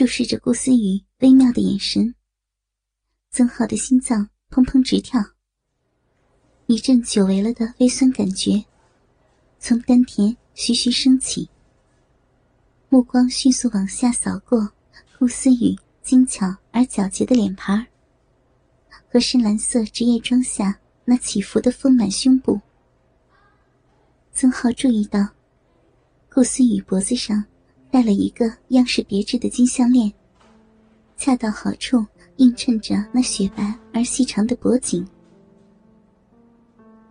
注视着顾思雨微妙的眼神，曾浩的心脏砰砰直跳，一阵久违了的微酸感觉从丹田徐徐升起，目光迅速往下扫过顾思雨精巧而皎洁的脸庞和深蓝色职业装下那起伏的丰满胸部。曾浩注意到，顾思雨脖子上。戴了一个样式别致的金项链，恰到好处映衬着那雪白而细长的脖颈。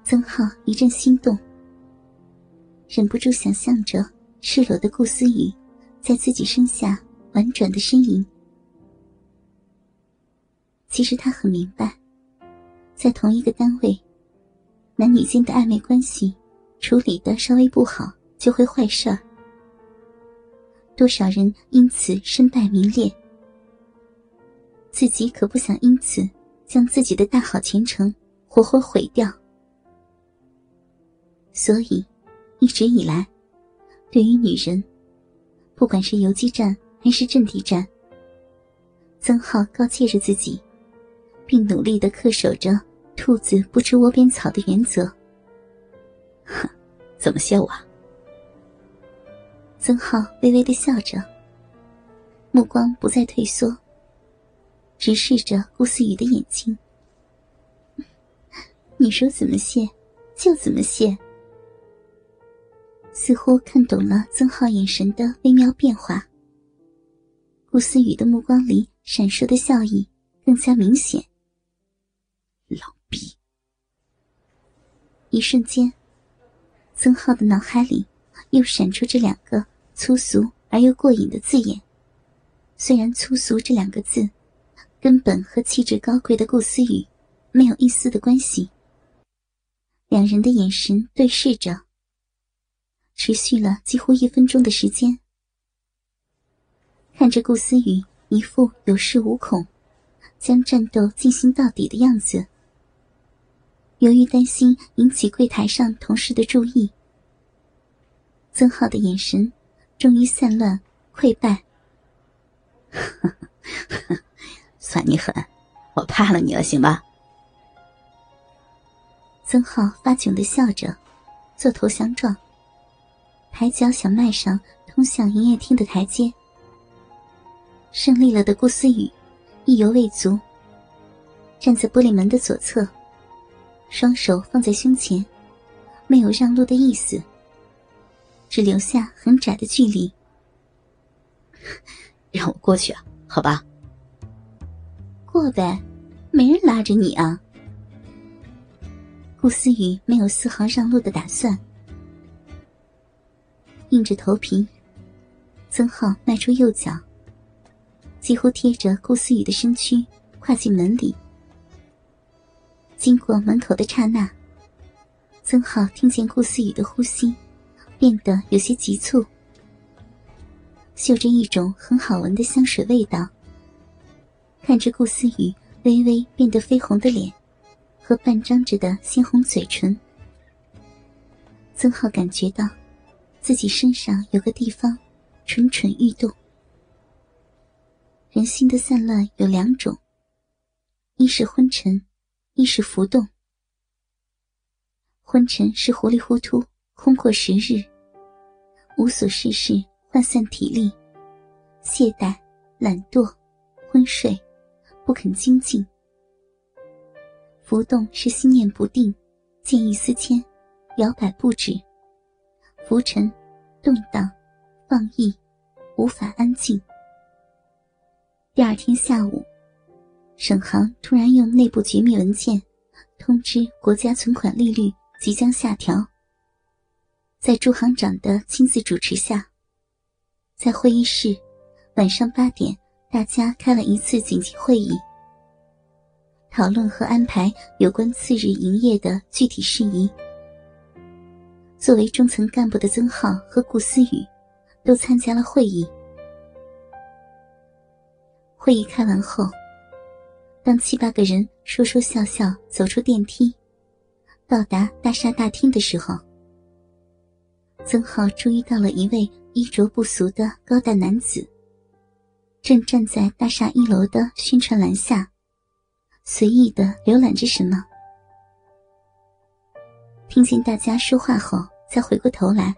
曾浩一阵心动，忍不住想象着赤裸的顾思雨在自己身下婉转的呻吟。其实他很明白，在同一个单位，男女间的暧昧关系处理的稍微不好，就会坏事儿。多少人因此身败名裂，自己可不想因此将自己的大好前程活活毁掉。所以，一直以来，对于女人，不管是游击战还是阵地战，曾浩告诫着自己，并努力的恪守着“兔子不吃窝边草”的原则。哼，怎么谢我？曾浩微微的笑着，目光不再退缩，直视着顾思雨的眼睛。你说怎么谢，就怎么谢。似乎看懂了曾浩眼神的微妙变化，顾思雨的目光里闪烁的笑意更加明显。老逼！一瞬间，曾浩的脑海里。又闪出这两个粗俗而又过瘾的字眼。虽然“粗俗”这两个字，根本和气质高贵的顾思雨没有一丝的关系。两人的眼神对视着，持续了几乎一分钟的时间。看着顾思雨一副有恃无恐、将战斗进行到底的样子，由于担心引起柜台上同事的注意。曾浩的眼神终于散乱溃败。算你狠，我怕了你了，行吧？曾浩发窘的笑着，做投降状，抬脚想迈上通向营业厅的台阶。胜利了的顾思雨意犹未足，站在玻璃门的左侧，双手放在胸前，没有让路的意思。只留下很窄的距离，让我过去啊？好吧，过呗，没人拉着你啊。顾思雨没有丝毫让路的打算，硬着头皮，曾浩迈出右脚，几乎贴着顾思雨的身躯跨进门里。经过门口的刹那，曾浩听见顾思雨的呼吸。变得有些急促，嗅着一种很好闻的香水味道。看着顾思雨微微变得绯红的脸和半张着的鲜红嘴唇，曾浩感觉到自己身上有个地方蠢蠢欲动。人心的散乱有两种，一是昏沉，一是浮动。昏沉是糊里糊涂。空过时日，无所事事，涣散体力，懈怠、懒惰、昏睡，不肯精进。浮动是心念不定，见异思迁，摇摆不止。浮沉、动荡、放逸，无法安静。第二天下午，省行突然用内部绝密文件通知国家存款利率即将下调。在朱行长的亲自主持下，在会议室，晚上八点，大家开了一次紧急会议，讨论和安排有关次日营业的具体事宜。作为中层干部的曾浩和顾思雨，都参加了会议。会议开完后，当七八个人说说笑笑走出电梯，到达大厦大厅的时候。曾浩注意到了一位衣着不俗的高大男子。正站在大厦一楼的宣传栏下，随意的浏览着什么。听见大家说话后，才回过头来，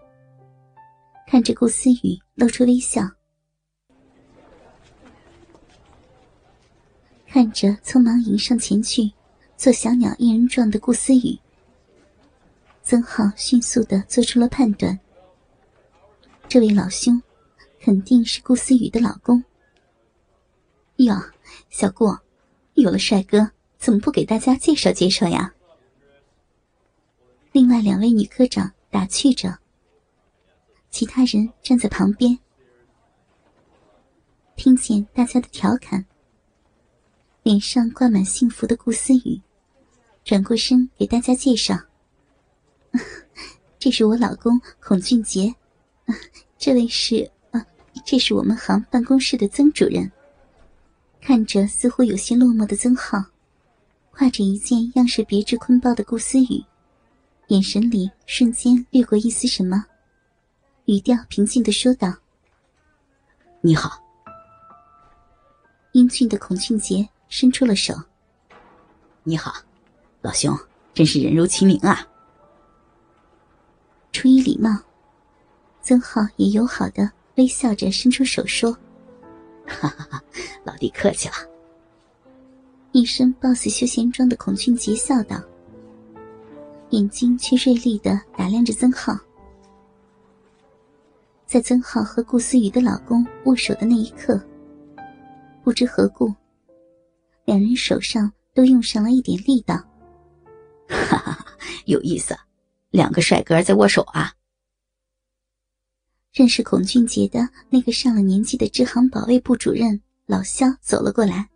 看着顾思雨，露出微笑。看着匆忙迎上前去，做小鸟依人状的顾思雨，曾浩迅速的做出了判断：这位老兄肯定是顾思雨的老公。哟，小顾，有了帅哥，怎么不给大家介绍介绍呀？另外两位女科长打趣着，其他人站在旁边，听见大家的调侃。脸上挂满幸福的顾思雨，转过身给大家介绍：“这是我老公孔俊杰，啊这位是啊，这是我们行办公室的曾主任。”看着似乎有些落寞的曾浩，挎着一件样式别致坤包的顾思雨，眼神里瞬间掠过一丝什么，语调平静的说道：“你好。”英俊的孔俊杰。伸出了手。你好，老兄，真是人如其名啊。出于礼貌，曾浩也友好的微笑着伸出手说：“哈哈哈，老弟客气了。”一身 BOSS 休闲装的孔俊杰笑道，眼睛却锐利的打量着曾浩。在曾浩和顾思雨的老公握手的那一刻，不知何故。两人手上都用上了一点力道，哈哈哈，有意思，两个帅哥在握手啊！认识孔俊杰的那个上了年纪的支行保卫部主任老肖走了过来，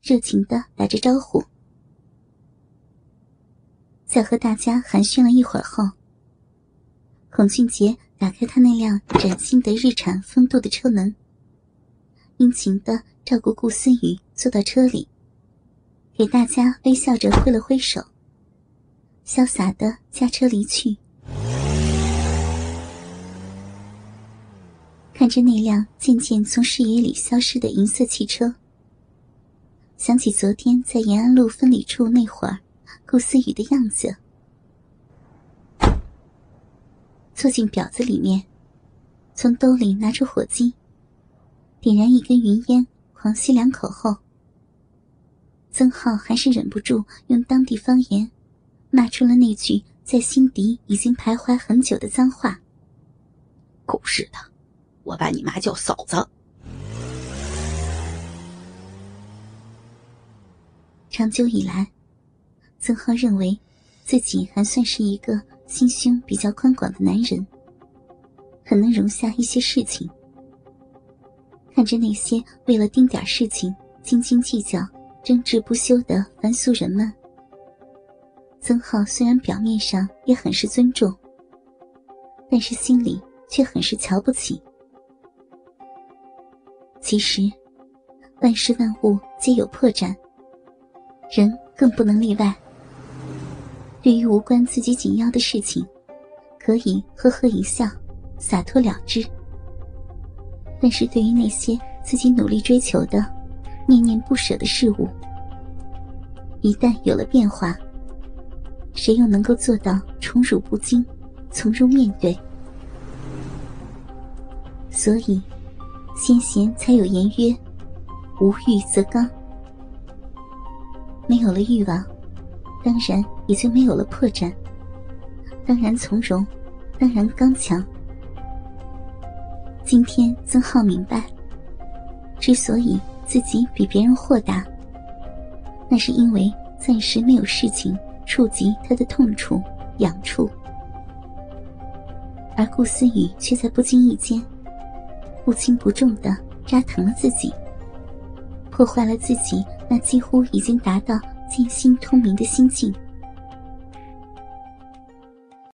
热情的打着招呼。在和大家寒暄了一会儿后，孔俊杰打开他那辆崭新的日产风度的车门，殷勤的。照顾顾思雨坐到车里，给大家微笑着挥了挥手，潇洒的驾车离去。看着那辆渐渐从视野里消失的银色汽车，想起昨天在延安路分理处那会儿，顾思雨的样子，坐进表子里面，从兜里拿出火机，点燃一根云烟。狂吸两口后，曾浩还是忍不住用当地方言骂出了那句在心底已经徘徊很久的脏话：“狗日的，我把你妈叫嫂子！”长久以来，曾浩认为自己还算是一个心胸比较宽广的男人，很能容下一些事情。看着那些为了丁点事情斤斤计较、争执不休的凡俗人们，曾浩虽然表面上也很是尊重，但是心里却很是瞧不起。其实，万事万物皆有破绽，人更不能例外。对于无关自己紧要的事情，可以呵呵一笑，洒脱了之。但是对于那些自己努力追求的、念念不舍的事物，一旦有了变化，谁又能够做到宠辱不惊、从容面对？所以，先贤才有言曰：“无欲则刚。”没有了欲望，当然也就没有了破绽，当然从容，当然刚强。今天曾浩明白，之所以自己比别人豁达，那是因为暂时没有事情触及他的痛处、痒处，而顾思雨却在不经意间，不轻不重的扎疼了自己，破坏了自己那几乎已经达到静心通明的心境。